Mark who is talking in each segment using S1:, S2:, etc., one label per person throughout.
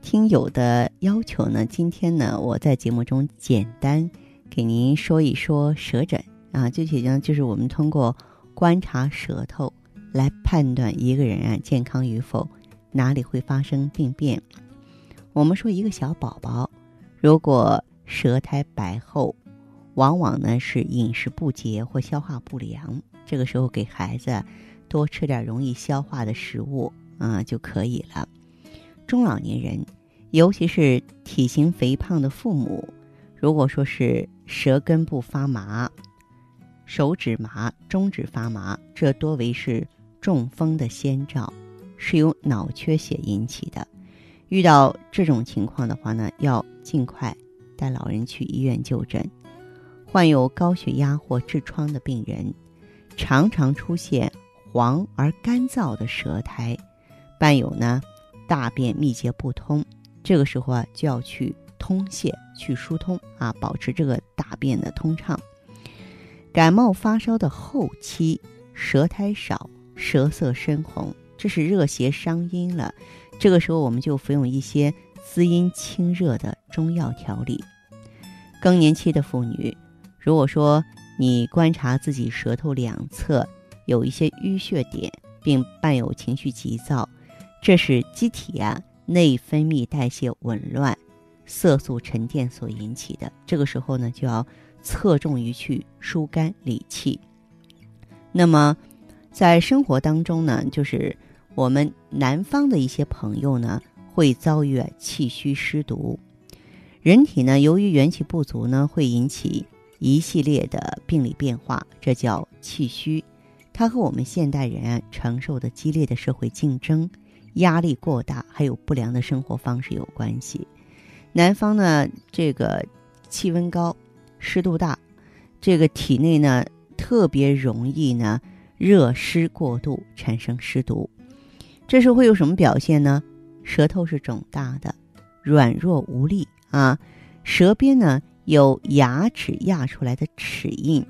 S1: 听友的要求呢，今天呢我在节目中简单给您说一说舌诊啊，具体呢就是我们通过观察舌头。来判断一个人啊健康与否，哪里会发生病变？我们说一个小宝宝，如果舌苔白厚，往往呢是饮食不洁或消化不良。这个时候给孩子多吃点容易消化的食物啊就可以了。中老年人，尤其是体型肥胖的父母，如果说是舌根部发麻、手指麻、中指发麻，这多为是。中风的先兆是由脑缺血引起的。遇到这种情况的话呢，要尽快带老人去医院就诊。患有高血压或痔疮的病人，常常出现黄而干燥的舌苔，伴有呢大便秘结不通。这个时候啊，就要去通泄、去疏通啊，保持这个大便的通畅。感冒发烧的后期，舌苔少。舌色深红，这是热邪伤阴了。这个时候，我们就服用一些滋阴清热的中药调理。更年期的妇女，如果说你观察自己舌头两侧有一些淤血点，并伴有情绪急躁，这是机体啊内分泌代谢紊乱、色素沉淀所引起的。这个时候呢，就要侧重于去疏肝理气。那么。在生活当中呢，就是我们南方的一些朋友呢，会遭遇气虚湿毒。人体呢，由于元气不足呢，会引起一系列的病理变化，这叫气虚。它和我们现代人啊承受的激烈的社会竞争、压力过大，还有不良的生活方式有关系。南方呢，这个气温高、湿度大，这个体内呢特别容易呢。热湿过度产生湿毒，这时候会有什么表现呢？舌头是肿大的，软弱无力啊，舌边呢有牙齿压出来的齿印，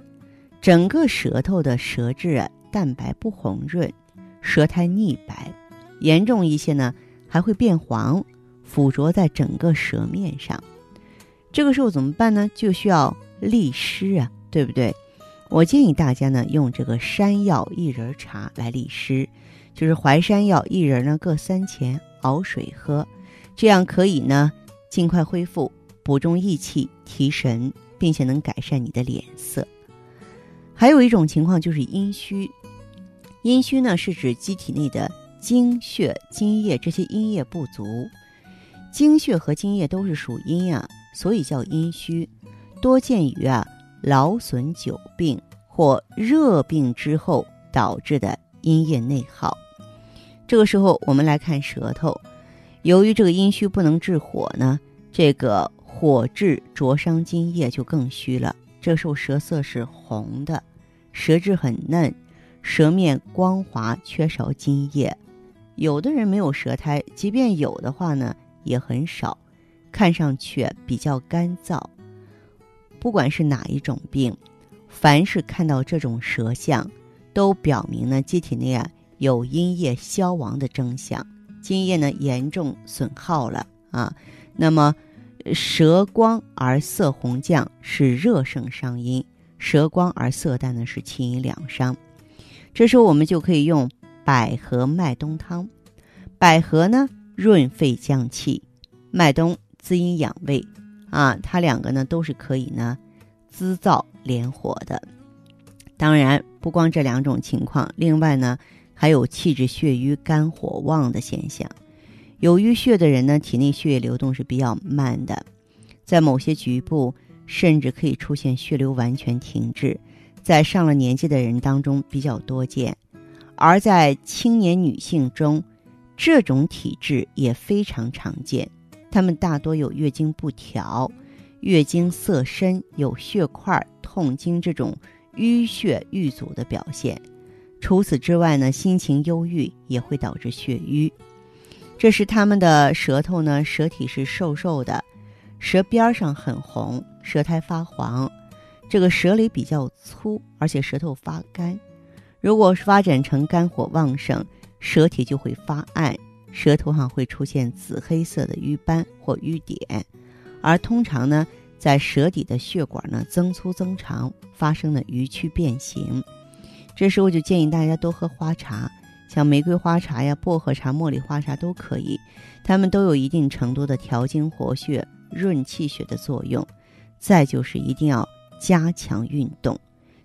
S1: 整个舌头的舌质啊淡白不红润，舌苔腻白，严重一些呢还会变黄，附着在整个舌面上。这个时候怎么办呢？就需要利湿啊，对不对？我建议大家呢用这个山药薏仁茶来利湿，就是淮山药、薏仁呢各三钱熬水喝，这样可以呢尽快恢复、补中益气、提神，并且能改善你的脸色。还有一种情况就是阴虚，阴虚呢是指机体内的精血、津液这些阴液不足，精血和津液都是属阴啊，所以叫阴虚，多见于啊。劳损久病或热病之后导致的阴液内耗，这个时候我们来看舌头，由于这个阴虚不能治火呢，这个火炙灼伤津液就更虚了。这时候舌色是红的，舌质很嫩，舌面光滑，缺少津液。有的人没有舌苔，即便有的话呢，也很少，看上去比较干燥。不管是哪一种病，凡是看到这种舌象，都表明呢机体内啊有阴液消亡的征象，津液呢严重损耗了啊。那么，舌光而色红绛是热盛伤阴，舌光而色淡呢是清阴两伤。这时候我们就可以用百合麦冬汤。百合呢润肺降气，麦冬滋阴养胃。啊，它两个呢都是可以呢滋燥连火的。当然，不光这两种情况，另外呢还有气滞血瘀、肝火旺的现象。有淤血的人呢，体内血液流动是比较慢的，在某些局部甚至可以出现血流完全停滞，在上了年纪的人当中比较多见，而在青年女性中，这种体质也非常常见。她们大多有月经不调，月经色深、有血块、痛经这种淤血瘀阻的表现。除此之外呢，心情忧郁也会导致血瘀。这是他们的舌头呢，舌体是瘦瘦的，舌边上很红，舌苔发黄，这个舌里比较粗，而且舌头发干。如果是发展成肝火旺盛，舌体就会发暗，舌头上会出现紫黑色的瘀斑或瘀点，而通常呢，在舌底的血管呢增粗增长，发生了鱼曲变形。这时候就建议大家多喝花茶。像玫瑰花茶呀、薄荷茶、茉莉花茶都可以，它们都有一定程度的调经活血、润气血的作用。再就是一定要加强运动，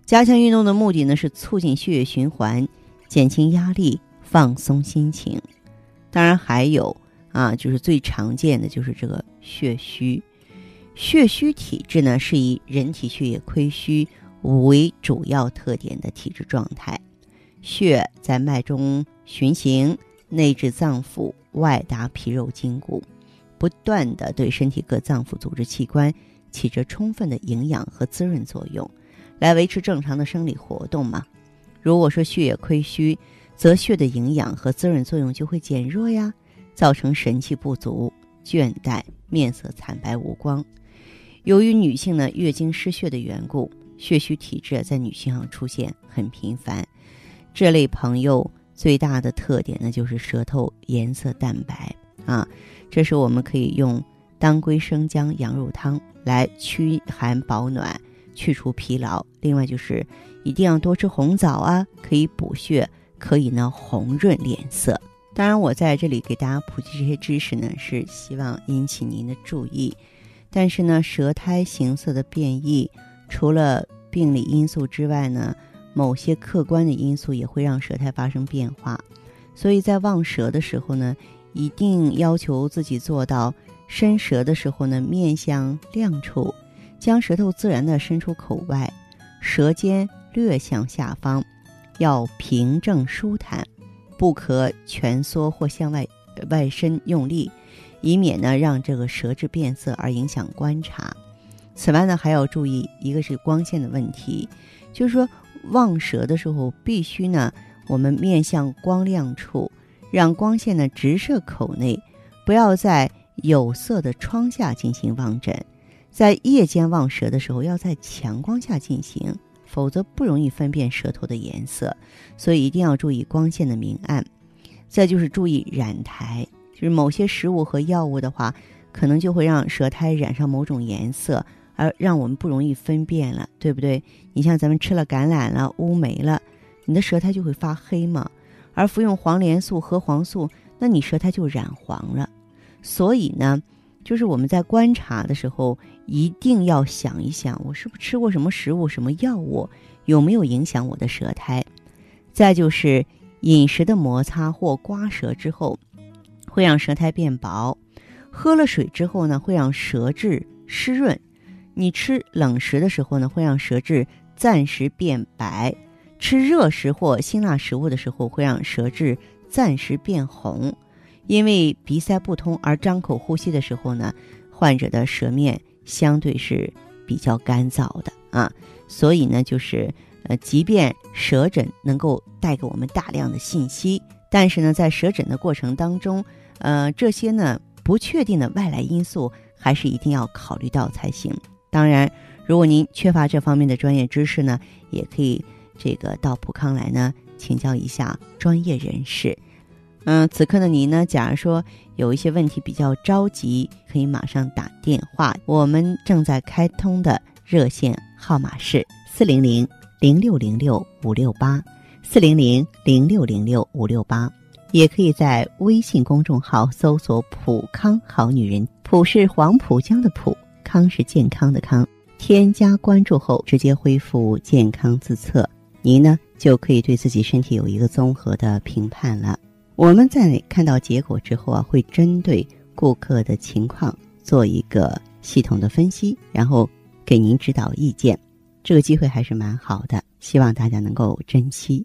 S1: 加强运动的目的呢是促进血液循环、减轻压力、放松心情。当然还有啊，就是最常见的就是这个血虚。血虚体质呢是以人体血液亏虚为主要特点的体质状态。血在脉中循行，内至脏腑，外达皮肉筋骨，不断的对身体各脏腑组织器官起着充分的营养和滋润作用，来维持正常的生理活动嘛。如果说血液亏虚，则血的营养和滋润作用就会减弱呀，造成神气不足、倦怠、面色惨白无光。由于女性呢月经失血的缘故，血虚体质在女性上出现很频繁。这类朋友最大的特点呢，就是舌头颜色淡白啊。这时我们可以用当归生姜羊肉汤来驱寒保暖、去除疲劳。另外就是一定要多吃红枣啊，可以补血，可以呢红润脸色。当然，我在这里给大家普及这些知识呢，是希望引起您的注意。但是呢，舌苔形色的变异，除了病理因素之外呢。某些客观的因素也会让舌苔发生变化，所以在望舌的时候呢，一定要求自己做到伸舌的时候呢，面向亮处，将舌头自然的伸出口外，舌尖略向下方，要平正舒坦，不可蜷缩或向外外伸用力，以免呢让这个舌质变色而影响观察。此外呢，还要注意一个是光线的问题，就是说。望舌的时候，必须呢，我们面向光亮处，让光线呢直射口内，不要在有色的窗下进行望诊。在夜间望舌的时候，要在强光下进行，否则不容易分辨舌头的颜色。所以一定要注意光线的明暗。再就是注意染苔，就是某些食物和药物的话，可能就会让舌苔染上某种颜色。而让我们不容易分辨了，对不对？你像咱们吃了橄榄了、乌梅了，你的舌苔就会发黑嘛。而服用黄连素、核黄素，那你舌苔就染黄了。所以呢，就是我们在观察的时候，一定要想一想，我是不是吃过什么食物、什么药物，有没有影响我的舌苔？再就是饮食的摩擦或刮舌之后，会让舌苔变薄；喝了水之后呢，会让舌质湿润。你吃冷食的时候呢，会让舌质暂时变白；吃热食或辛辣食物的时候，会让舌质暂时变红。因为鼻塞不通而张口呼吸的时候呢，患者的舌面相对是比较干燥的啊，所以呢，就是呃，即便舌诊能够带给我们大量的信息，但是呢，在舌诊的过程当中，呃，这些呢不确定的外来因素还是一定要考虑到才行。当然，如果您缺乏这方面的专业知识呢，也可以这个到普康来呢请教一下专业人士。嗯，此刻的您呢，假如说有一些问题比较着急，可以马上打电话。我们正在开通的热线号码是四零零零六零六五六八，四零零零六零六五六八，也可以在微信公众号搜索“普康好女人”，普是黄浦江的浦。康是健康的康，添加关注后直接恢复健康自测，您呢就可以对自己身体有一个综合的评判了。我们在看到结果之后啊，会针对顾客的情况做一个系统的分析，然后给您指导意见。这个机会还是蛮好的，希望大家能够珍惜。